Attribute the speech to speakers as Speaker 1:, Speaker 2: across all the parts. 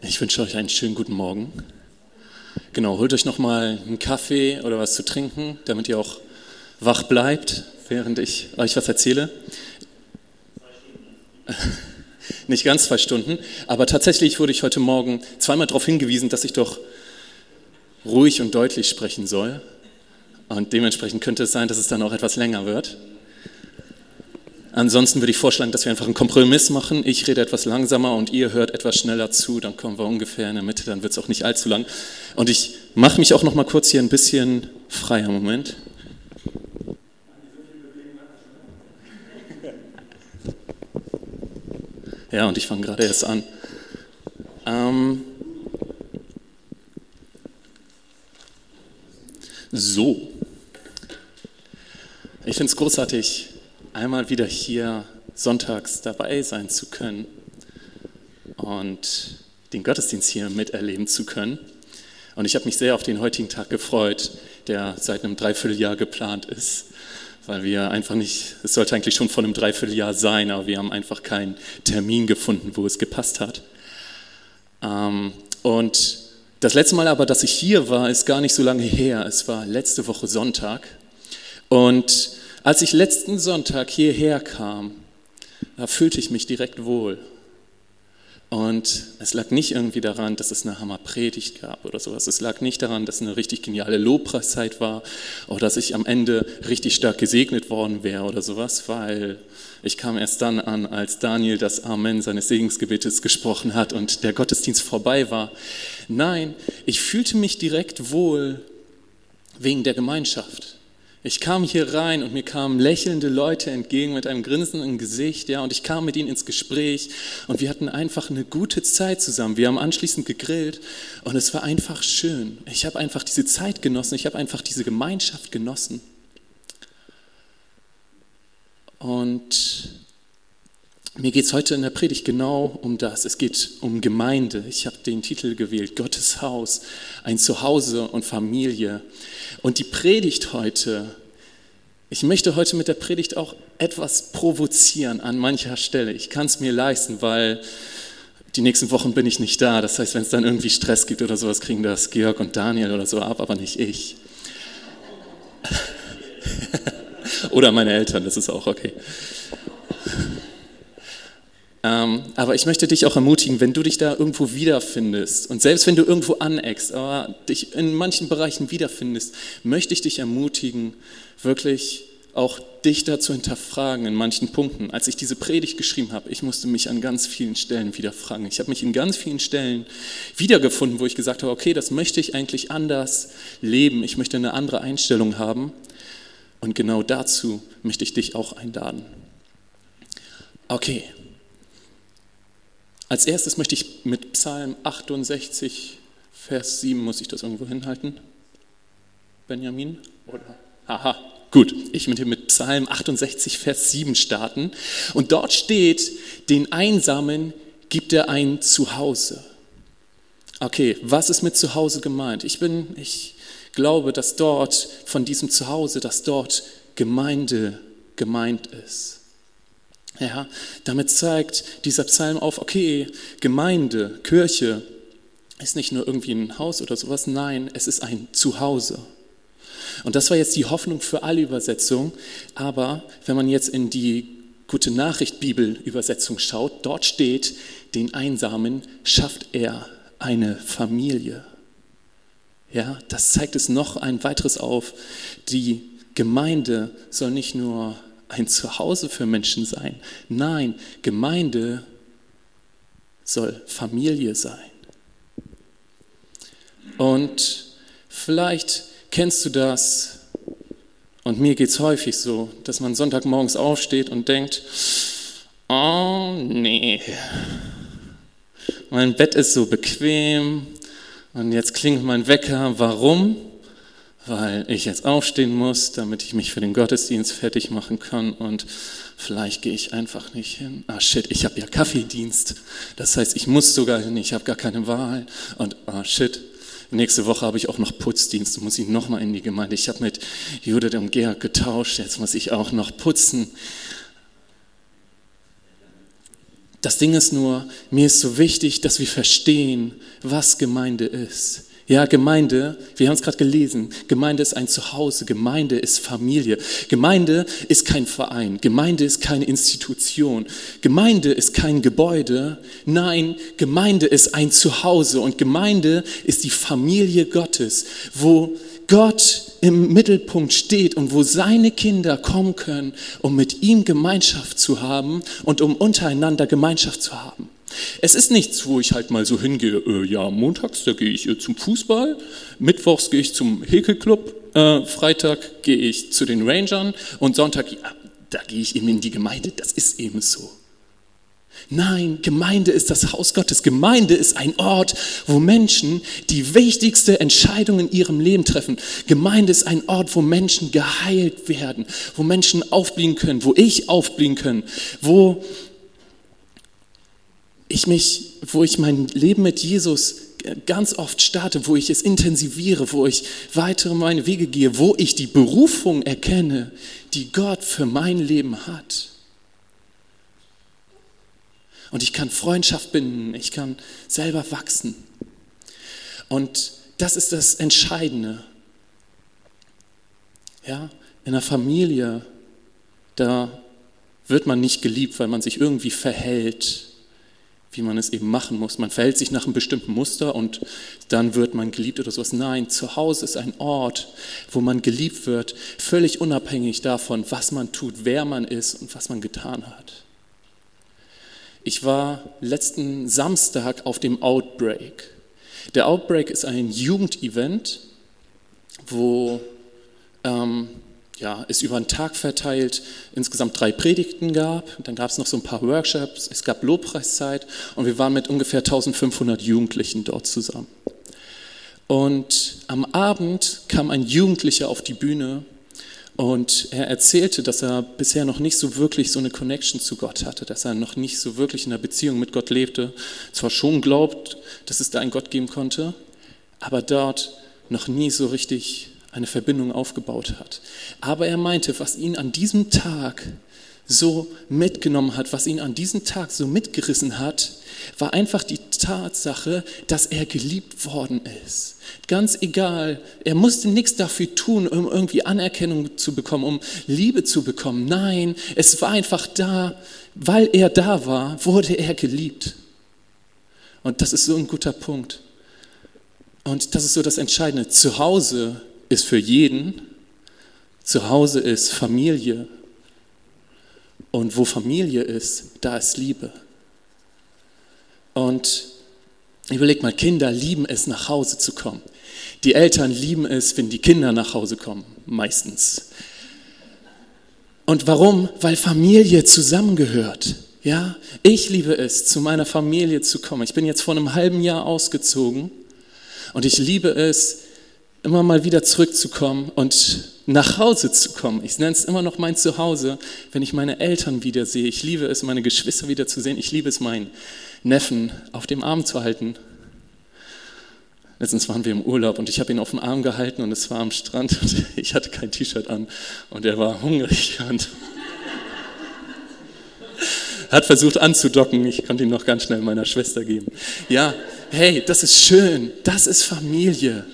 Speaker 1: Ich wünsche euch einen schönen guten Morgen. Genau, holt euch nochmal einen Kaffee oder was zu trinken, damit ihr auch wach bleibt, während ich euch was erzähle. Nicht ganz zwei Stunden, aber tatsächlich wurde ich heute Morgen zweimal darauf hingewiesen, dass ich doch ruhig und deutlich sprechen soll. Und dementsprechend könnte es sein, dass es dann auch etwas länger wird. Ansonsten würde ich vorschlagen, dass wir einfach einen Kompromiss machen. Ich rede etwas langsamer und ihr hört etwas schneller zu, dann kommen wir ungefähr in der Mitte, dann wird es auch nicht allzu lang. Und ich mache mich auch noch mal kurz hier ein bisschen freier. Moment. Ja, und ich fange gerade erst an. Ähm so. Ich finde es großartig, einmal wieder hier sonntags dabei sein zu können und den Gottesdienst hier miterleben zu können. Und ich habe mich sehr auf den heutigen Tag gefreut, der seit einem Dreivierteljahr geplant ist, weil wir einfach nicht, es sollte eigentlich schon vor einem Dreivierteljahr sein, aber wir haben einfach keinen Termin gefunden, wo es gepasst hat. Ähm, und das letzte Mal aber, dass ich hier war, ist gar nicht so lange her. Es war letzte Woche Sonntag. Und als ich letzten Sonntag hierher kam, da fühlte ich mich direkt wohl. Und es lag nicht irgendwie daran, dass es eine Hammerpredigt gab oder sowas. Es lag nicht daran, dass es eine richtig geniale Lobpreiszeit war oder dass ich am Ende richtig stark gesegnet worden wäre oder sowas, weil ich kam erst dann an, als Daniel das Amen seines Segensgebetes gesprochen hat und der Gottesdienst vorbei war. Nein, ich fühlte mich direkt wohl wegen der Gemeinschaft. Ich kam hier rein und mir kamen lächelnde Leute entgegen mit einem grinsenden Gesicht, ja, und ich kam mit ihnen ins Gespräch und wir hatten einfach eine gute Zeit zusammen. Wir haben anschließend gegrillt und es war einfach schön. Ich habe einfach diese Zeit genossen, ich habe einfach diese Gemeinschaft genossen. Und mir geht es heute in der Predigt genau um das. Es geht um Gemeinde. Ich habe den Titel gewählt, Gottes Haus, ein Zuhause und Familie. Und die Predigt heute, ich möchte heute mit der Predigt auch etwas provozieren an mancher Stelle. Ich kann es mir leisten, weil die nächsten Wochen bin ich nicht da. Das heißt, wenn es dann irgendwie Stress gibt oder sowas, kriegen das Georg und Daniel oder so ab, aber nicht ich. oder meine Eltern, das ist auch okay. Ähm, aber ich möchte dich auch ermutigen, wenn du dich da irgendwo wiederfindest und selbst wenn du irgendwo aneckst, aber dich in manchen Bereichen wiederfindest, möchte ich dich ermutigen, wirklich auch dich da zu hinterfragen in manchen Punkten. Als ich diese Predigt geschrieben habe, ich musste mich an ganz vielen Stellen wieder fragen. Ich habe mich in ganz vielen Stellen wiedergefunden, wo ich gesagt habe, okay, das möchte ich eigentlich anders leben. Ich möchte eine andere Einstellung haben. Und genau dazu möchte ich dich auch einladen. Okay, als erstes möchte ich mit Psalm 68, Vers 7, muss ich das irgendwo hinhalten? Benjamin? Oder? Aha, gut. Ich möchte mit Psalm 68, Vers 7 starten. Und dort steht, den Einsamen gibt er ein Zuhause. Okay, was ist mit Zuhause gemeint? Ich bin, ich glaube, dass dort von diesem Zuhause, dass dort Gemeinde gemeint ist. Ja, damit zeigt dieser Psalm auf, okay, Gemeinde, Kirche ist nicht nur irgendwie ein Haus oder sowas, nein, es ist ein Zuhause. Und das war jetzt die Hoffnung für alle Übersetzungen, aber wenn man jetzt in die Gute Nachricht Bibel Übersetzung schaut, dort steht, den Einsamen schafft er eine Familie. Ja, das zeigt es noch ein weiteres auf. Die Gemeinde soll nicht nur ein Zuhause für Menschen sein. Nein, Gemeinde soll Familie sein. Und vielleicht kennst du das, und mir geht es häufig so, dass man Sonntagmorgens aufsteht und denkt, oh nee, mein Bett ist so bequem und jetzt klingt mein Wecker, warum? Weil ich jetzt aufstehen muss, damit ich mich für den Gottesdienst fertig machen kann und vielleicht gehe ich einfach nicht hin. Ah shit, ich habe ja Kaffeedienst. Das heißt, ich muss sogar hin, ich habe gar keine Wahl. Und ah shit, nächste Woche habe ich auch noch Putzdienst, muss ich nochmal in die Gemeinde. Ich habe mit Judith und Georg getauscht, jetzt muss ich auch noch putzen. Das Ding ist nur, mir ist so wichtig, dass wir verstehen, was Gemeinde ist. Ja, Gemeinde, wir haben es gerade gelesen, Gemeinde ist ein Zuhause, Gemeinde ist Familie, Gemeinde ist kein Verein, Gemeinde ist keine Institution, Gemeinde ist kein Gebäude, nein, Gemeinde ist ein Zuhause und Gemeinde ist die Familie Gottes, wo Gott im Mittelpunkt steht und wo seine Kinder kommen können, um mit ihm Gemeinschaft zu haben und um untereinander Gemeinschaft zu haben. Es ist nichts, wo ich halt mal so hingehe, äh, ja, montags, da gehe ich äh, zum Fußball, mittwochs gehe ich zum Häkelclub, äh, Freitag gehe ich zu den Rangern und Sonntag, ja, da gehe ich eben in die Gemeinde, das ist eben so. Nein, Gemeinde ist das Haus Gottes. Gemeinde ist ein Ort, wo Menschen die wichtigste Entscheidung in ihrem Leben treffen. Gemeinde ist ein Ort, wo Menschen geheilt werden, wo Menschen aufbliehen können, wo ich aufbliehen kann, wo ich mich, wo ich mein Leben mit Jesus ganz oft starte, wo ich es intensiviere, wo ich weitere meine Wege gehe, wo ich die Berufung erkenne, die Gott für mein Leben hat. Und ich kann Freundschaft binden, ich kann selber wachsen. Und das ist das Entscheidende. Ja, in einer Familie, da wird man nicht geliebt, weil man sich irgendwie verhält, wie man es eben machen muss. Man verhält sich nach einem bestimmten Muster und dann wird man geliebt oder sowas. Nein, zu Hause ist ein Ort, wo man geliebt wird, völlig unabhängig davon, was man tut, wer man ist und was man getan hat. Ich war letzten Samstag auf dem Outbreak. Der Outbreak ist ein Jugendevent, wo ähm, ja, es über einen Tag verteilt insgesamt drei Predigten gab. Dann gab es noch so ein paar Workshops, es gab Lobpreiszeit und wir waren mit ungefähr 1500 Jugendlichen dort zusammen. Und am Abend kam ein Jugendlicher auf die Bühne und er erzählte, dass er bisher noch nicht so wirklich so eine Connection zu Gott hatte, dass er noch nicht so wirklich in einer Beziehung mit Gott lebte. Zwar schon glaubt, dass es da einen Gott geben konnte, aber dort noch nie so richtig eine Verbindung aufgebaut hat. Aber er meinte, was ihn an diesem Tag so mitgenommen hat, was ihn an diesem Tag so mitgerissen hat, war einfach die Tatsache, dass er geliebt worden ist. Ganz egal, er musste nichts dafür tun, um irgendwie Anerkennung zu bekommen, um Liebe zu bekommen. Nein, es war einfach da, weil er da war, wurde er geliebt. Und das ist so ein guter Punkt. Und das ist so das Entscheidende. Zu Hause ist für jeden. Zu Hause ist Familie. Und wo Familie ist, da ist Liebe. Und überleg mal, Kinder lieben es, nach Hause zu kommen. Die Eltern lieben es, wenn die Kinder nach Hause kommen, meistens. Und warum? Weil Familie zusammengehört. Ja, ich liebe es, zu meiner Familie zu kommen. Ich bin jetzt vor einem halben Jahr ausgezogen und ich liebe es, immer mal wieder zurückzukommen und nach Hause zu kommen. Ich nenne es immer noch mein Zuhause, wenn ich meine Eltern wiedersehe. Ich liebe es, meine Geschwister wiederzusehen. Ich liebe es, meinen Neffen auf dem Arm zu halten. Letztens waren wir im Urlaub und ich habe ihn auf dem Arm gehalten und es war am Strand und ich hatte kein T-Shirt an und er war hungrig und hat versucht anzudocken. Ich konnte ihn noch ganz schnell meiner Schwester geben. Ja, hey, das ist schön. Das ist Familie.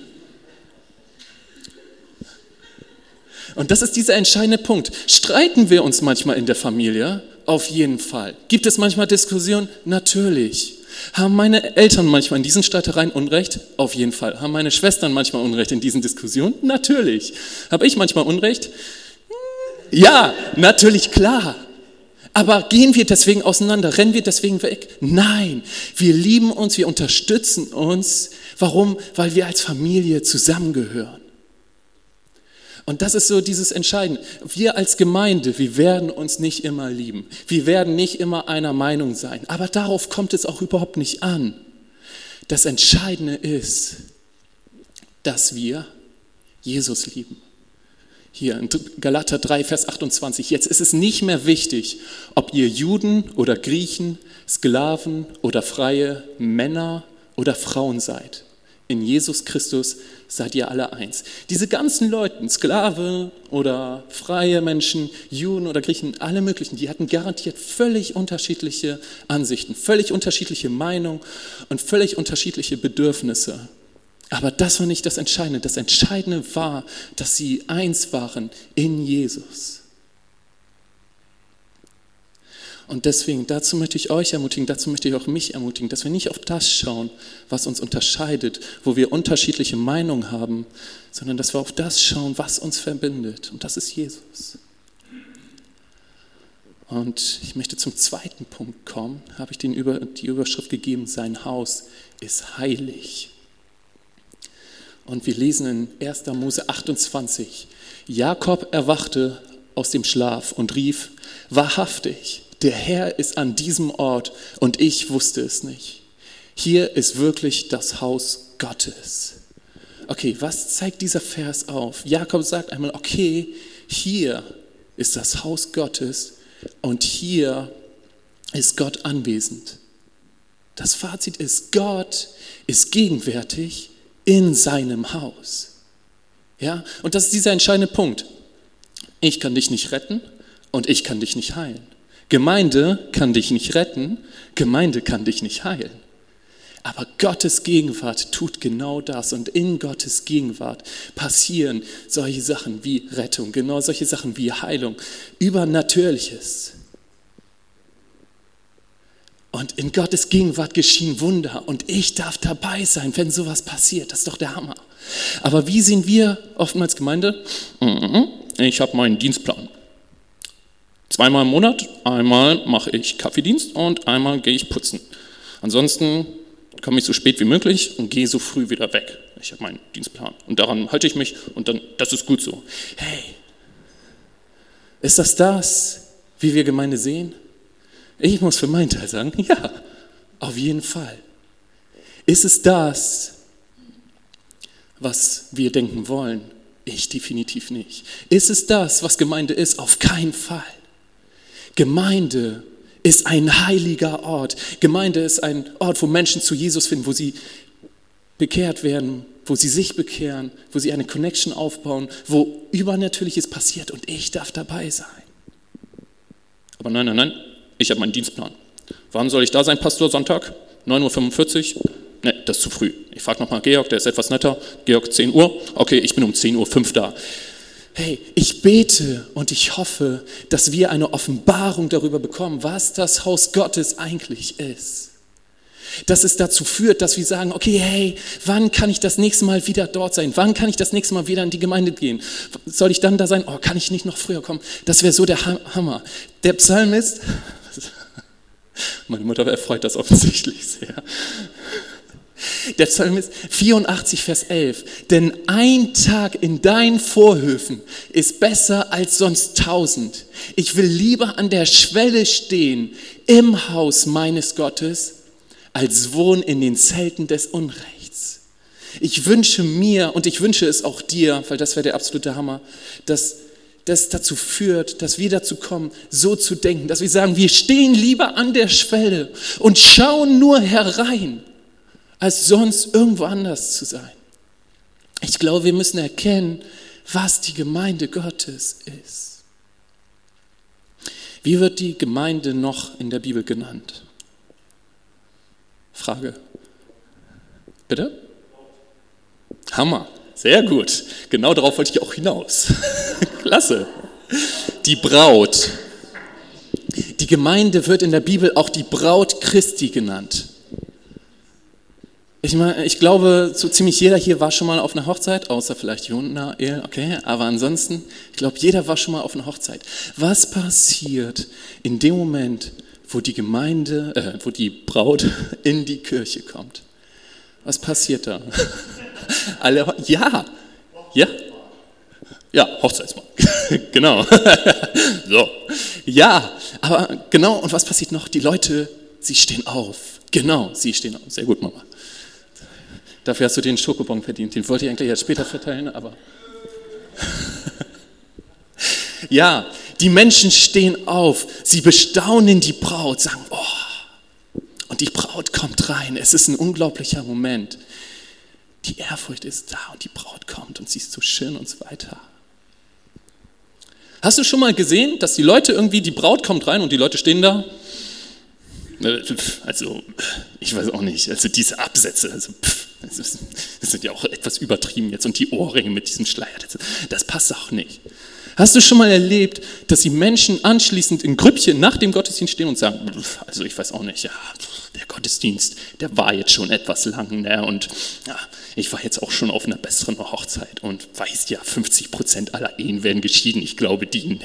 Speaker 1: Und das ist dieser entscheidende Punkt. Streiten wir uns manchmal in der Familie? Auf jeden Fall. Gibt es manchmal Diskussionen? Natürlich. Haben meine Eltern manchmal in diesen Streitereien Unrecht? Auf jeden Fall. Haben meine Schwestern manchmal Unrecht in diesen Diskussionen? Natürlich. Habe ich manchmal Unrecht? Ja, natürlich, klar. Aber gehen wir deswegen auseinander? Rennen wir deswegen weg? Nein, wir lieben uns, wir unterstützen uns. Warum? Weil wir als Familie zusammengehören. Und das ist so dieses Entscheidende. Wir als Gemeinde, wir werden uns nicht immer lieben. Wir werden nicht immer einer Meinung sein. Aber darauf kommt es auch überhaupt nicht an. Das Entscheidende ist, dass wir Jesus lieben. Hier in Galater 3, Vers 28. Jetzt ist es nicht mehr wichtig, ob ihr Juden oder Griechen, Sklaven oder Freie, Männer oder Frauen seid. In Jesus Christus seid ihr alle eins. Diese ganzen Leute, Sklave oder freie Menschen, Juden oder Griechen, alle möglichen, die hatten garantiert völlig unterschiedliche Ansichten, völlig unterschiedliche Meinungen und völlig unterschiedliche Bedürfnisse. Aber das war nicht das Entscheidende. Das Entscheidende war, dass sie eins waren in Jesus. Und deswegen, dazu möchte ich euch ermutigen, dazu möchte ich auch mich ermutigen, dass wir nicht auf das schauen, was uns unterscheidet, wo wir unterschiedliche Meinungen haben, sondern dass wir auf das schauen, was uns verbindet. Und das ist Jesus. Und ich möchte zum zweiten Punkt kommen, habe ich den über, die Überschrift gegeben, sein Haus ist heilig. Und wir lesen in 1. Mose 28, Jakob erwachte aus dem Schlaf und rief, wahrhaftig, der Herr ist an diesem Ort und ich wusste es nicht. Hier ist wirklich das Haus Gottes. Okay, was zeigt dieser Vers auf? Jakob sagt einmal, okay, hier ist das Haus Gottes und hier ist Gott anwesend. Das Fazit ist, Gott ist gegenwärtig in seinem Haus. Ja, und das ist dieser entscheidende Punkt. Ich kann dich nicht retten und ich kann dich nicht heilen. Gemeinde kann dich nicht retten, Gemeinde kann dich nicht heilen. Aber Gottes Gegenwart tut genau das und in Gottes Gegenwart passieren solche Sachen wie Rettung, genau solche Sachen wie Heilung, Übernatürliches. Und in Gottes Gegenwart geschehen Wunder und ich darf dabei sein, wenn sowas passiert. Das ist doch der Hammer. Aber wie sehen wir oftmals Gemeinde? Mhm. Ich habe meinen Dienstplan. Zweimal im Monat, einmal mache ich Kaffeedienst und einmal gehe ich putzen. Ansonsten komme ich so spät wie möglich und gehe so früh wieder weg. Ich habe meinen Dienstplan und daran halte ich mich und dann, das ist gut so. Hey, ist das das, wie wir Gemeinde sehen? Ich muss für meinen Teil sagen, ja, auf jeden Fall. Ist es das, was wir denken wollen? Ich definitiv nicht. Ist es das, was Gemeinde ist? Auf keinen Fall. Gemeinde ist ein heiliger Ort. Gemeinde ist ein Ort, wo Menschen zu Jesus finden, wo sie bekehrt werden, wo sie sich bekehren, wo sie eine Connection aufbauen, wo Übernatürliches passiert und ich darf dabei sein. Aber nein, nein, nein, ich habe meinen Dienstplan. Wann soll ich da sein, Pastor? Sonntag? 9.45 Uhr? Ne, das ist zu früh. Ich frage nochmal Georg, der ist etwas netter. Georg, 10 Uhr? Okay, ich bin um 10.05 Uhr da. Hey, ich bete und ich hoffe, dass wir eine Offenbarung darüber bekommen, was das Haus Gottes eigentlich ist. Dass es dazu führt, dass wir sagen, okay, hey, wann kann ich das nächste Mal wieder dort sein? Wann kann ich das nächste Mal wieder in die Gemeinde gehen? Soll ich dann da sein? Oh, kann ich nicht noch früher kommen? Das wäre so der Hammer. Der Psalmist, meine Mutter erfreut das offensichtlich sehr. Der Psalmist 84, Vers 11. Denn ein Tag in deinen Vorhöfen ist besser als sonst tausend. Ich will lieber an der Schwelle stehen im Haus meines Gottes, als wohnen in den Zelten des Unrechts. Ich wünsche mir und ich wünsche es auch dir, weil das wäre der absolute Hammer, dass das dazu führt, dass wir dazu kommen, so zu denken, dass wir sagen, wir stehen lieber an der Schwelle und schauen nur herein als sonst irgendwo anders zu sein. Ich glaube, wir müssen erkennen, was die Gemeinde Gottes ist. Wie wird die Gemeinde noch in der Bibel genannt? Frage. Bitte? Hammer. Sehr gut. Genau darauf wollte ich auch hinaus. Klasse. Die Braut. Die Gemeinde wird in der Bibel auch die Braut Christi genannt. Ich, meine, ich glaube, so ziemlich jeder hier war schon mal auf einer Hochzeit, außer vielleicht Jona, okay, aber ansonsten, ich glaube, jeder war schon mal auf einer Hochzeit. Was passiert in dem Moment, wo die Gemeinde, äh, wo die Braut in die Kirche kommt? Was passiert da? Alle, ja, ja, ja, Hochzeitsmann, genau. so, ja, aber genau, und was passiert noch? Die Leute, sie stehen auf. Genau, sie stehen auf. Sehr gut, Mama. Dafür hast du den Schokobon verdient. Den wollte ich eigentlich erst später verteilen, aber. ja, die Menschen stehen auf, sie bestaunen die Braut, sagen, oh, und die Braut kommt rein. Es ist ein unglaublicher Moment. Die Ehrfurcht ist da und die Braut kommt und sie ist so schön und so weiter. Hast du schon mal gesehen, dass die Leute irgendwie, die Braut kommt rein und die Leute stehen da? Äh, also, ich weiß auch nicht, also diese Absätze, also, das sind ja auch etwas übertrieben jetzt und die Ohrringe mit diesem Schleier, das, das passt auch nicht. Hast du schon mal erlebt, dass die Menschen anschließend in Grüppchen nach dem Gottesdienst stehen und sagen, also ich weiß auch nicht, ja, der Gottesdienst, der war jetzt schon etwas lang, ne? und ja, ich war jetzt auch schon auf einer besseren Hochzeit und weiß ja, 50 Prozent aller Ehen werden geschieden. Ich glaube, die, ne,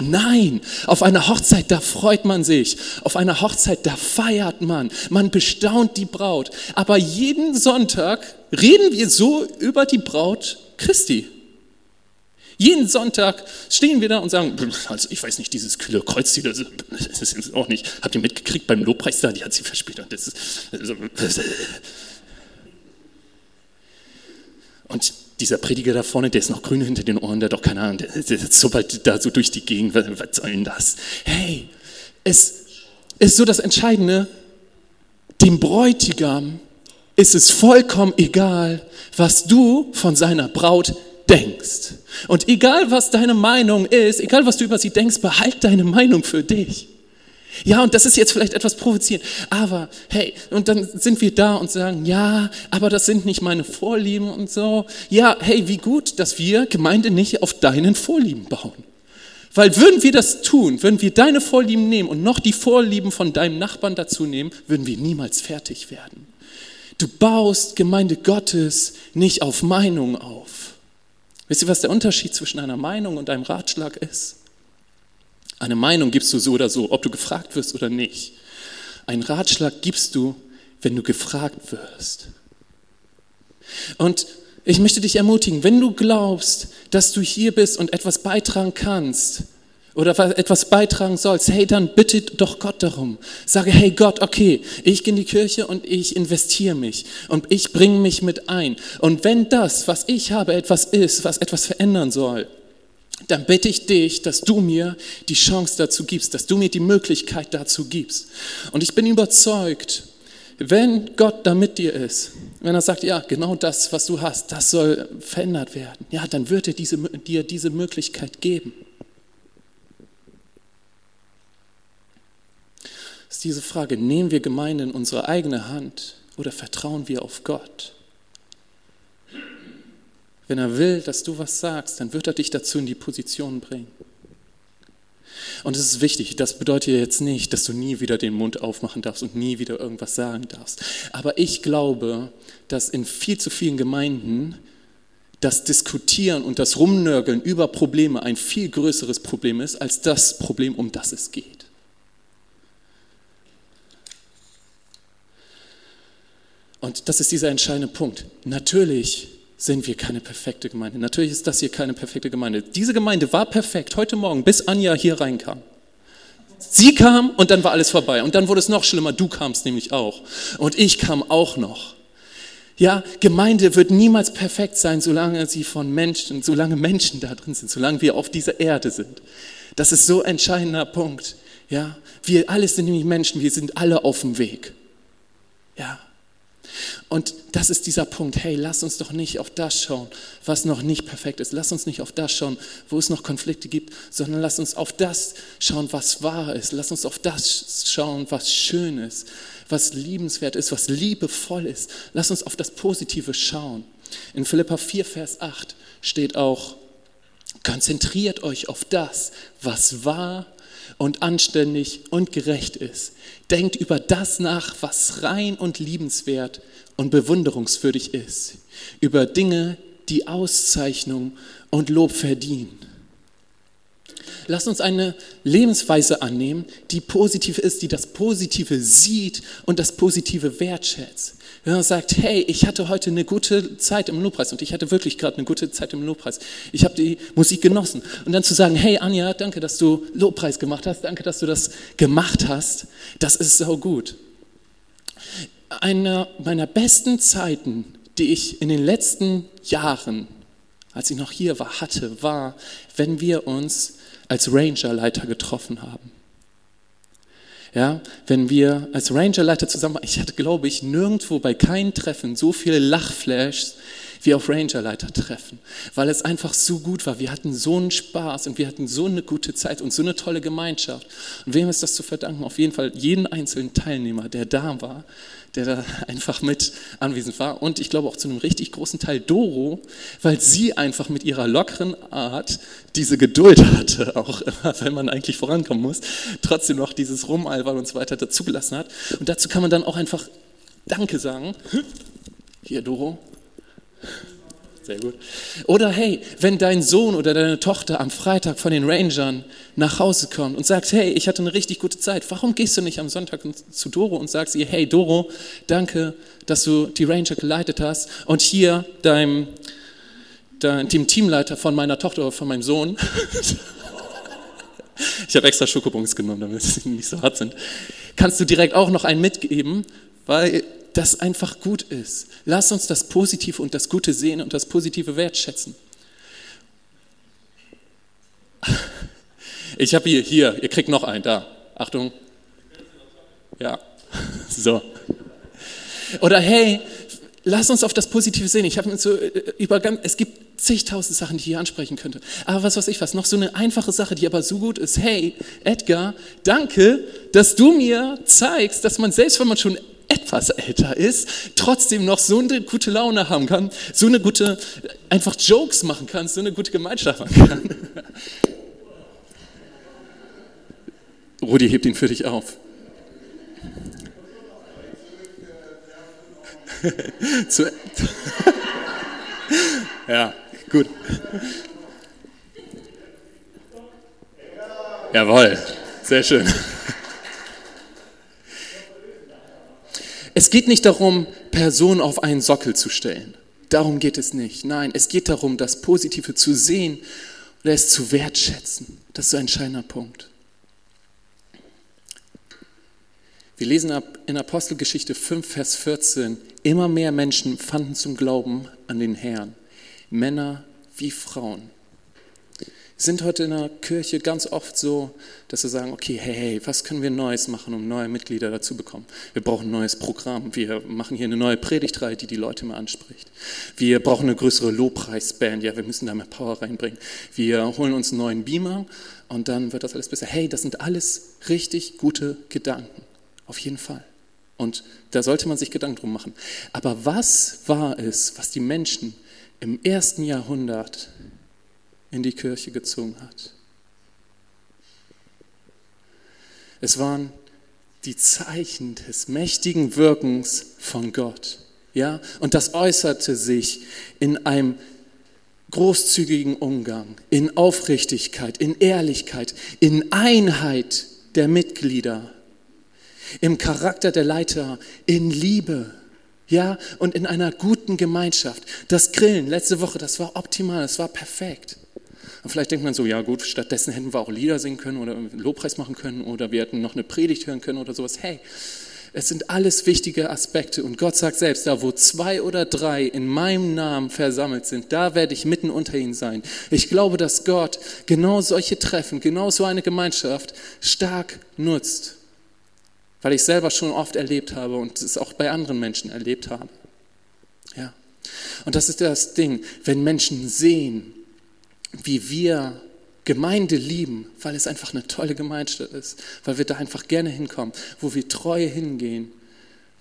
Speaker 1: nein, auf einer Hochzeit, da freut man sich. Auf einer Hochzeit, da feiert man. Man bestaunt die Braut. Aber jeden Sonntag reden wir so über die Braut Christi. Jeden Sonntag stehen wir da und sagen, also ich weiß nicht, dieses kühle Kreuz, das, ist auch nicht. Habt ihr mitgekriegt beim Lobpreis da, die hat sie verspielt. Und, das ist, und dieser Prediger da vorne, der ist noch grün hinter den Ohren, der hat doch keine Ahnung, der, der so bald da so durch die Gegend, was, was soll denn das? Hey, es ist so das Entscheidende, dem Bräutigam ist es vollkommen egal, was du von seiner Braut denkst. Und egal, was deine Meinung ist, egal, was du über sie denkst, behalt deine Meinung für dich. Ja, und das ist jetzt vielleicht etwas provozierend, aber hey, und dann sind wir da und sagen, ja, aber das sind nicht meine Vorlieben und so. Ja, hey, wie gut, dass wir Gemeinde nicht auf deinen Vorlieben bauen. Weil würden wir das tun, würden wir deine Vorlieben nehmen und noch die Vorlieben von deinem Nachbarn dazu nehmen, würden wir niemals fertig werden. Du baust Gemeinde Gottes nicht auf Meinung auf. Wisst ihr, was der Unterschied zwischen einer Meinung und einem Ratschlag ist? Eine Meinung gibst du so oder so, ob du gefragt wirst oder nicht. Ein Ratschlag gibst du, wenn du gefragt wirst. Und ich möchte dich ermutigen, wenn du glaubst, dass du hier bist und etwas beitragen kannst oder etwas beitragen sollst, hey, dann bitte doch Gott darum. Sage, hey Gott, okay, ich gehe in die Kirche und ich investiere mich und ich bringe mich mit ein. Und wenn das, was ich habe, etwas ist, was etwas verändern soll, dann bitte ich dich, dass du mir die Chance dazu gibst, dass du mir die Möglichkeit dazu gibst. Und ich bin überzeugt, wenn Gott da mit dir ist, wenn er sagt, ja, genau das, was du hast, das soll verändert werden, ja, dann wird er diese, dir diese Möglichkeit geben. Ist diese Frage, nehmen wir Gemeinde in unsere eigene Hand oder vertrauen wir auf Gott? Wenn er will, dass du was sagst, dann wird er dich dazu in die Position bringen. Und es ist wichtig, das bedeutet jetzt nicht, dass du nie wieder den Mund aufmachen darfst und nie wieder irgendwas sagen darfst. Aber ich glaube, dass in viel zu vielen Gemeinden das Diskutieren und das Rumnörgeln über Probleme ein viel größeres Problem ist als das Problem, um das es geht. Und das ist dieser entscheidende Punkt. Natürlich sind wir keine perfekte Gemeinde. Natürlich ist das hier keine perfekte Gemeinde. Diese Gemeinde war perfekt heute Morgen, bis Anja hier reinkam. Sie kam und dann war alles vorbei. Und dann wurde es noch schlimmer. Du kamst nämlich auch. Und ich kam auch noch. Ja, Gemeinde wird niemals perfekt sein, solange sie von Menschen, solange Menschen da drin sind, solange wir auf dieser Erde sind. Das ist so ein entscheidender Punkt. Ja, wir alle sind nämlich Menschen, wir sind alle auf dem Weg. Ja, und das ist dieser Punkt, hey, lass uns doch nicht auf das schauen, was noch nicht perfekt ist. Lass uns nicht auf das schauen, wo es noch Konflikte gibt, sondern lass uns auf das schauen, was wahr ist. Lass uns auf das schauen, was schön ist, was liebenswert ist, was liebevoll ist. Lass uns auf das Positive schauen. In Philippa 4, Vers 8 steht auch, konzentriert euch auf das, was wahr und anständig und gerecht ist. Denkt über das nach, was rein und liebenswert und bewunderungswürdig ist. Über Dinge, die Auszeichnung und Lob verdienen. Lass uns eine Lebensweise annehmen, die positiv ist, die das Positive sieht und das Positive wertschätzt. Wenn man sagt, hey, ich hatte heute eine gute Zeit im Lobpreis und ich hatte wirklich gerade eine gute Zeit im Lobpreis. Ich habe die Musik genossen. Und dann zu sagen, hey Anja, danke, dass du Lobpreis gemacht hast, danke, dass du das gemacht hast, das ist so gut. Eine meiner besten Zeiten, die ich in den letzten Jahren, als ich noch hier war, hatte, war, wenn wir uns als Rangerleiter getroffen haben. Ja, wenn wir als Rangerleiter zusammen waren, ich hatte, glaube ich, nirgendwo bei keinem Treffen so viele Lachflashs wie auf Rangerleiter-Treffen, weil es einfach so gut war. Wir hatten so einen Spaß und wir hatten so eine gute Zeit und so eine tolle Gemeinschaft. Und wem ist das zu verdanken? Auf jeden Fall jeden einzelnen Teilnehmer, der da war, der da einfach mit anwesend war. Und ich glaube auch zu einem richtig großen Teil Doro, weil sie einfach mit ihrer lockeren Art diese Geduld hatte, auch wenn man eigentlich vorankommen muss, trotzdem noch dieses Rumalbern und so weiter dazugelassen hat. Und dazu kann man dann auch einfach Danke sagen. Hier, Doro, sehr gut. Oder hey, wenn dein Sohn oder deine Tochter am Freitag von den Rangern nach Hause kommt und sagt, hey, ich hatte eine richtig gute Zeit, warum gehst du nicht am Sonntag zu Doro und sagst ihr, hey Doro, danke, dass du die Ranger geleitet hast und hier deinem, dein, dem Teamleiter von meiner Tochter oder von meinem Sohn, ich habe extra Schokobons genommen, damit sie nicht so hart sind, kannst du direkt auch noch einen mitgeben, weil das einfach gut ist. Lass uns das Positive und das Gute sehen und das Positive wertschätzen. Ich habe hier, hier, ihr kriegt noch einen, da. Achtung. Ja, so. Oder hey, lass uns auf das Positive sehen. Ich habe so äh, über es gibt zigtausend Sachen, die ich hier ansprechen könnte. Aber was weiß ich was, noch so eine einfache Sache, die aber so gut ist. Hey, Edgar, danke, dass du mir zeigst, dass man selbst, wenn man schon etwas älter ist, trotzdem noch so eine gute Laune haben kann, so eine gute, einfach Jokes machen kann, so eine gute Gemeinschaft machen kann. Rudi hebt ihn für dich auf. ja, gut. Jawohl, sehr schön. Es geht nicht darum, Personen auf einen Sockel zu stellen. Darum geht es nicht. Nein, es geht darum, das Positive zu sehen oder es zu wertschätzen. Das ist so ein entscheidender Punkt. Wir lesen in Apostelgeschichte 5, Vers 14, immer mehr Menschen fanden zum Glauben an den Herrn, Männer wie Frauen sind heute in der Kirche ganz oft so, dass sie sagen, okay, hey, hey, was können wir Neues machen, um neue Mitglieder dazu bekommen? Wir brauchen ein neues Programm. Wir machen hier eine neue Predigtreihe, die die Leute mal anspricht. Wir brauchen eine größere Lobpreisband. Ja, wir müssen da mehr Power reinbringen. Wir holen uns einen neuen Beamer und dann wird das alles besser. Hey, das sind alles richtig gute Gedanken. Auf jeden Fall. Und da sollte man sich Gedanken drum machen. Aber was war es, was die Menschen im ersten Jahrhundert in die Kirche gezogen hat. Es waren die Zeichen des mächtigen Wirkens von Gott. Ja, und das äußerte sich in einem großzügigen Umgang, in Aufrichtigkeit, in Ehrlichkeit, in Einheit der Mitglieder, im Charakter der Leiter, in Liebe, ja, und in einer guten Gemeinschaft. Das Grillen letzte Woche, das war optimal, das war perfekt. Und vielleicht denkt man so, ja gut, stattdessen hätten wir auch Lieder singen können oder Lobpreis machen können oder wir hätten noch eine Predigt hören können oder sowas. Hey, es sind alles wichtige Aspekte und Gott sagt selbst, da wo zwei oder drei in meinem Namen versammelt sind, da werde ich mitten unter ihnen sein. Ich glaube, dass Gott genau solche Treffen, genau so eine Gemeinschaft stark nutzt, weil ich selber schon oft erlebt habe und es auch bei anderen Menschen erlebt habe. Ja. Und das ist das Ding, wenn Menschen sehen, wie wir Gemeinde lieben, weil es einfach eine tolle Gemeinschaft ist, weil wir da einfach gerne hinkommen, wo wir treu hingehen,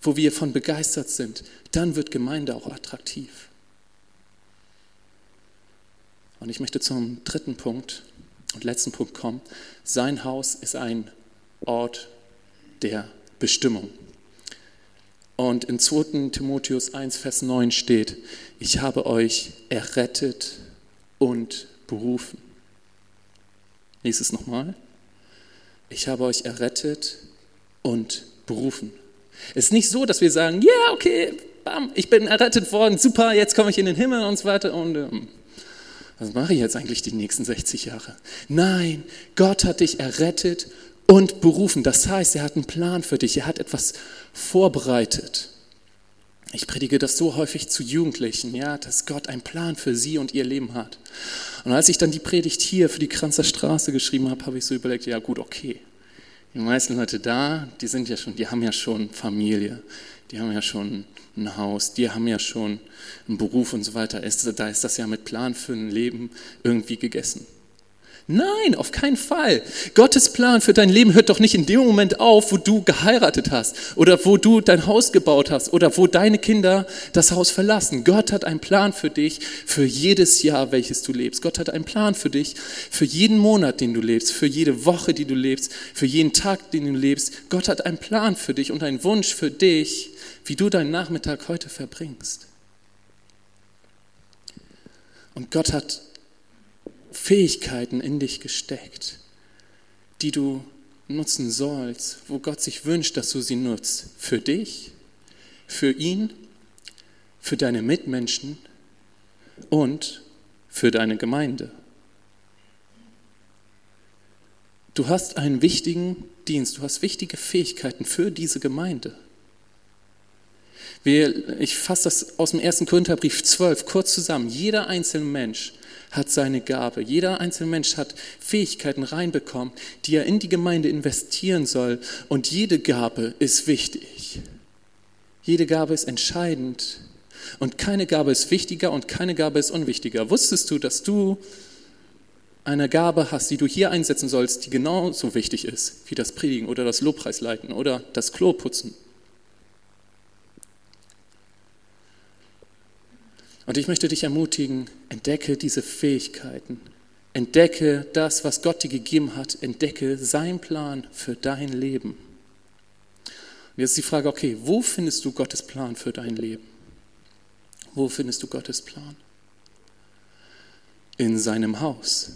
Speaker 1: wo wir von begeistert sind, dann wird Gemeinde auch attraktiv. Und ich möchte zum dritten Punkt und letzten Punkt kommen. Sein Haus ist ein Ort der Bestimmung. Und in 2. Timotheus 1, Vers 9 steht, ich habe euch errettet und berufen. Lies es nochmal. Ich habe euch errettet und berufen. Es ist nicht so, dass wir sagen, ja, yeah, okay, bam, ich bin errettet worden, super, jetzt komme ich in den Himmel und so weiter und ähm, was mache ich jetzt eigentlich die nächsten 60 Jahre? Nein, Gott hat dich errettet und berufen. Das heißt, er hat einen Plan für dich, er hat etwas vorbereitet. Ich predige das so häufig zu Jugendlichen, ja, dass Gott einen Plan für sie und ihr Leben hat. Und als ich dann die Predigt hier für die Kranzer Straße geschrieben habe, habe ich so überlegt, ja gut, okay. Die meisten Leute da, die sind ja schon, die haben ja schon Familie, die haben ja schon ein Haus, die haben ja schon einen Beruf und so weiter. Da ist das ja mit Plan für ein Leben irgendwie gegessen. Nein, auf keinen Fall. Gottes Plan für dein Leben hört doch nicht in dem Moment auf, wo du geheiratet hast oder wo du dein Haus gebaut hast oder wo deine Kinder das Haus verlassen. Gott hat einen Plan für dich für jedes Jahr, welches du lebst. Gott hat einen Plan für dich für jeden Monat, den du lebst, für jede Woche, die du lebst, für jeden Tag, den du lebst. Gott hat einen Plan für dich und einen Wunsch für dich, wie du deinen Nachmittag heute verbringst. Und Gott hat Fähigkeiten in dich gesteckt, die du nutzen sollst, wo Gott sich wünscht, dass du sie nutzt. Für dich, für ihn, für deine Mitmenschen und für deine Gemeinde. Du hast einen wichtigen Dienst, du hast wichtige Fähigkeiten für diese Gemeinde. Ich fasse das aus dem 1. Korintherbrief 12 kurz zusammen. Jeder einzelne Mensch hat seine Gabe. Jeder einzelne Mensch hat Fähigkeiten reinbekommen, die er in die Gemeinde investieren soll. Und jede Gabe ist wichtig. Jede Gabe ist entscheidend. Und keine Gabe ist wichtiger und keine Gabe ist unwichtiger. Wusstest du, dass du eine Gabe hast, die du hier einsetzen sollst, die genauso wichtig ist wie das Predigen oder das Lobpreisleiten oder das Klo Und ich möchte dich ermutigen, entdecke diese Fähigkeiten. Entdecke das, was Gott dir gegeben hat. Entdecke seinen Plan für dein Leben. Und jetzt ist die Frage, okay, wo findest du Gottes Plan für dein Leben? Wo findest du Gottes Plan? In seinem Haus.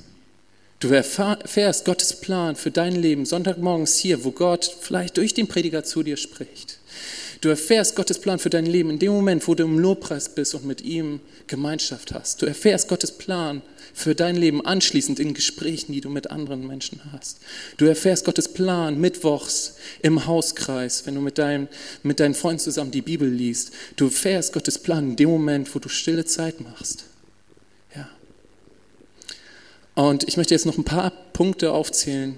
Speaker 1: Du erfährst Gottes Plan für dein Leben Sonntagmorgens hier, wo Gott vielleicht durch den Prediger zu dir spricht. Du erfährst Gottes Plan für dein Leben in dem Moment, wo du im Lobpreis bist und mit ihm Gemeinschaft hast. Du erfährst Gottes Plan für dein Leben anschließend in Gesprächen, die du mit anderen Menschen hast. Du erfährst Gottes Plan mittwochs im Hauskreis, wenn du mit, deinem, mit deinen Freunden zusammen die Bibel liest. Du erfährst Gottes Plan in dem Moment, wo du stille Zeit machst. Ja. Und ich möchte jetzt noch ein paar Punkte aufzählen,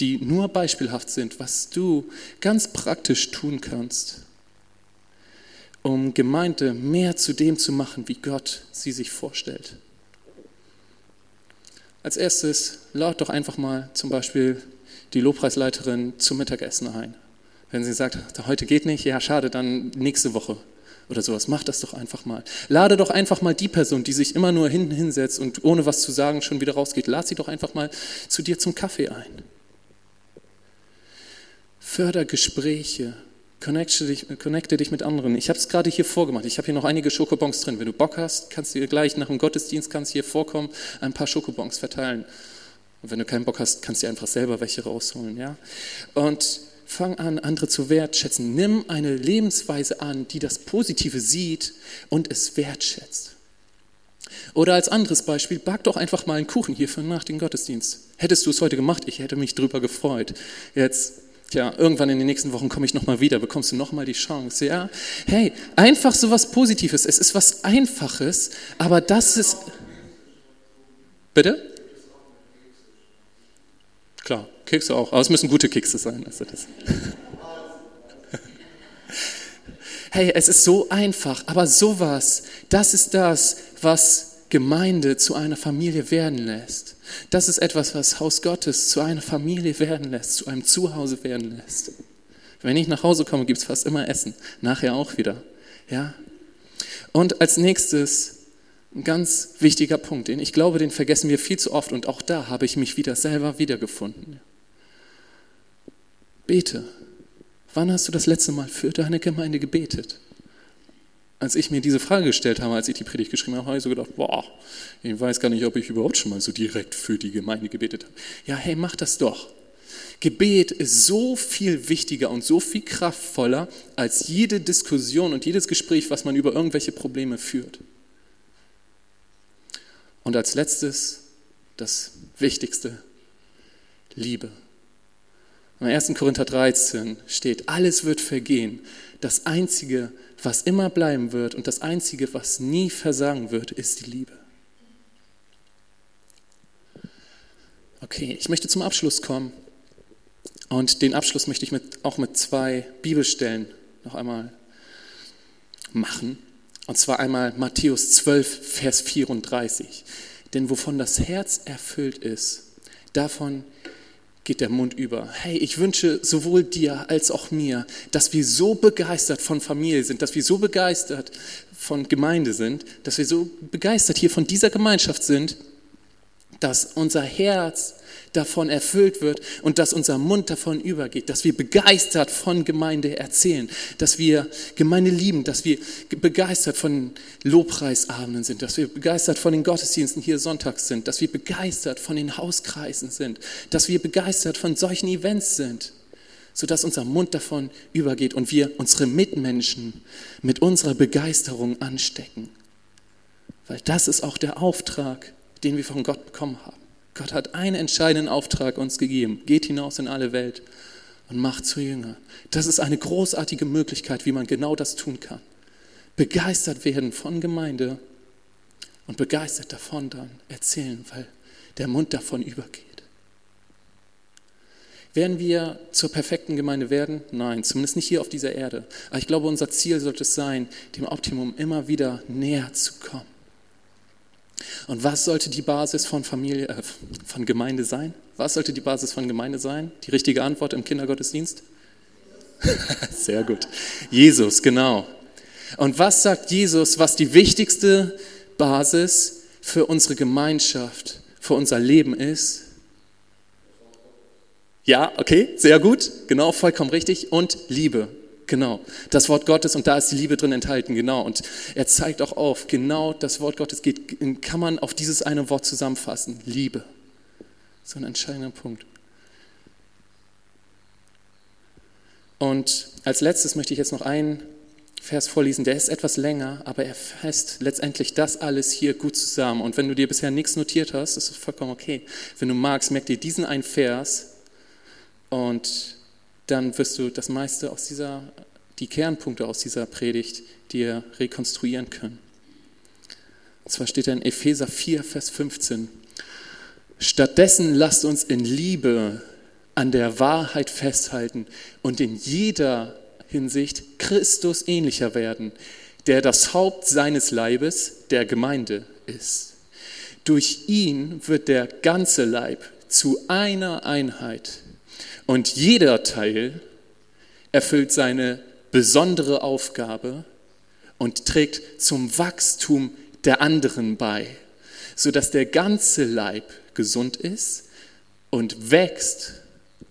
Speaker 1: die nur beispielhaft sind, was du ganz praktisch tun kannst, um Gemeinde mehr zu dem zu machen, wie Gott sie sich vorstellt. Als erstes lad doch einfach mal zum Beispiel die Lobpreisleiterin zum Mittagessen ein. Wenn sie sagt, heute geht nicht, ja schade, dann nächste Woche oder sowas. Mach das doch einfach mal. Lade doch einfach mal die Person, die sich immer nur hinten hinsetzt und ohne was zu sagen schon wieder rausgeht, lad sie doch einfach mal zu dir zum Kaffee ein. Förder Gespräche, Connecte dich, connecte dich mit anderen. Ich habe es gerade hier vorgemacht. Ich habe hier noch einige Schokobons drin. Wenn du Bock hast, kannst du gleich nach dem Gottesdienst kannst hier vorkommen, ein paar Schokobons verteilen. Und wenn du keinen Bock hast, kannst du einfach selber welche rausholen. Ja? Und fang an, andere zu wertschätzen. Nimm eine Lebensweise an, die das Positive sieht und es wertschätzt. Oder als anderes Beispiel, back doch einfach mal einen Kuchen hier für nach dem Gottesdienst. Hättest du es heute gemacht, ich hätte mich drüber gefreut. Jetzt Tja, irgendwann in den nächsten Wochen komme ich nochmal wieder, bekommst du nochmal die Chance. Ja, hey, einfach so was Positives. Es ist was Einfaches, aber das ist. Bitte? Klar, Kekse auch, aber es müssen gute Kekse sein. Also das. hey, es ist so einfach, aber sowas, das ist das, was Gemeinde zu einer Familie werden lässt. Das ist etwas, was Haus Gottes zu einer Familie werden lässt, zu einem Zuhause werden lässt. Wenn ich nach Hause komme, gibt es fast immer Essen, nachher auch wieder. Ja? Und als nächstes ein ganz wichtiger Punkt, den ich glaube, den vergessen wir viel zu oft und auch da habe ich mich wieder selber wiedergefunden. Bete. Wann hast du das letzte Mal für deine Gemeinde gebetet? Als ich mir diese Frage gestellt habe, als ich die Predigt geschrieben habe, habe ich so gedacht, boah, ich weiß gar nicht, ob ich überhaupt schon mal so direkt für die Gemeinde gebetet habe. Ja, hey, mach das doch. Gebet ist so viel wichtiger und so viel kraftvoller als jede Diskussion und jedes Gespräch, was man über irgendwelche Probleme führt. Und als letztes, das Wichtigste, Liebe. Im 1. Korinther 13 steht, alles wird vergehen. Das Einzige, was immer bleiben wird und das Einzige, was nie versagen wird, ist die Liebe. Okay, ich möchte zum Abschluss kommen. Und den Abschluss möchte ich mit, auch mit zwei Bibelstellen noch einmal machen. Und zwar einmal Matthäus 12, Vers 34. Denn wovon das Herz erfüllt ist, davon geht der Mund über. Hey, ich wünsche sowohl dir als auch mir, dass wir so begeistert von Familie sind, dass wir so begeistert von Gemeinde sind, dass wir so begeistert hier von dieser Gemeinschaft sind, dass unser Herz davon erfüllt wird und dass unser Mund davon übergeht, dass wir begeistert von Gemeinde erzählen, dass wir Gemeinde lieben, dass wir begeistert von Lobpreisabenden sind, dass wir begeistert von den Gottesdiensten hier sonntags sind, dass wir begeistert von den Hauskreisen sind, dass wir begeistert von solchen Events sind, sodass unser Mund davon übergeht und wir unsere Mitmenschen mit unserer Begeisterung anstecken. Weil das ist auch der Auftrag, den wir von Gott bekommen haben. Gott hat einen entscheidenden Auftrag uns gegeben. Geht hinaus in alle Welt und macht zu Jünger. Das ist eine großartige Möglichkeit, wie man genau das tun kann. Begeistert werden von Gemeinde und begeistert davon dann erzählen, weil der Mund davon übergeht. Werden wir zur perfekten Gemeinde werden? Nein, zumindest nicht hier auf dieser Erde. Aber ich glaube, unser Ziel sollte es sein, dem Optimum immer wieder näher zu kommen. Und was sollte die Basis von Familie, äh, von Gemeinde sein? Was sollte die Basis von Gemeinde sein? Die richtige Antwort im Kindergottesdienst? Sehr gut. Jesus, genau. Und was sagt Jesus, was die wichtigste Basis für unsere Gemeinschaft, für unser Leben ist? Ja, okay, sehr gut, genau, vollkommen richtig. Und Liebe. Genau, das Wort Gottes und da ist die Liebe drin enthalten, genau. Und er zeigt auch auf, genau das Wort Gottes geht, kann man auf dieses eine Wort zusammenfassen, Liebe. So ein entscheidender Punkt. Und als letztes möchte ich jetzt noch einen Vers vorlesen, der ist etwas länger, aber er fasst letztendlich das alles hier gut zusammen. Und wenn du dir bisher nichts notiert hast, ist es vollkommen okay. Wenn du magst, merk dir diesen einen Vers und dann wirst du das meiste aus dieser, die Kernpunkte aus dieser Predigt dir rekonstruieren können. Und zwar steht da in Epheser 4, Vers 15. Stattdessen lasst uns in Liebe an der Wahrheit festhalten und in jeder Hinsicht Christus ähnlicher werden, der das Haupt seines Leibes, der Gemeinde, ist. Durch ihn wird der ganze Leib zu einer Einheit und jeder Teil erfüllt seine besondere Aufgabe und trägt zum Wachstum der anderen bei, sodass der ganze Leib gesund ist und wächst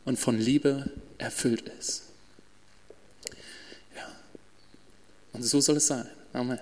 Speaker 1: und von Liebe erfüllt ist. Ja. Und so soll es sein. Amen.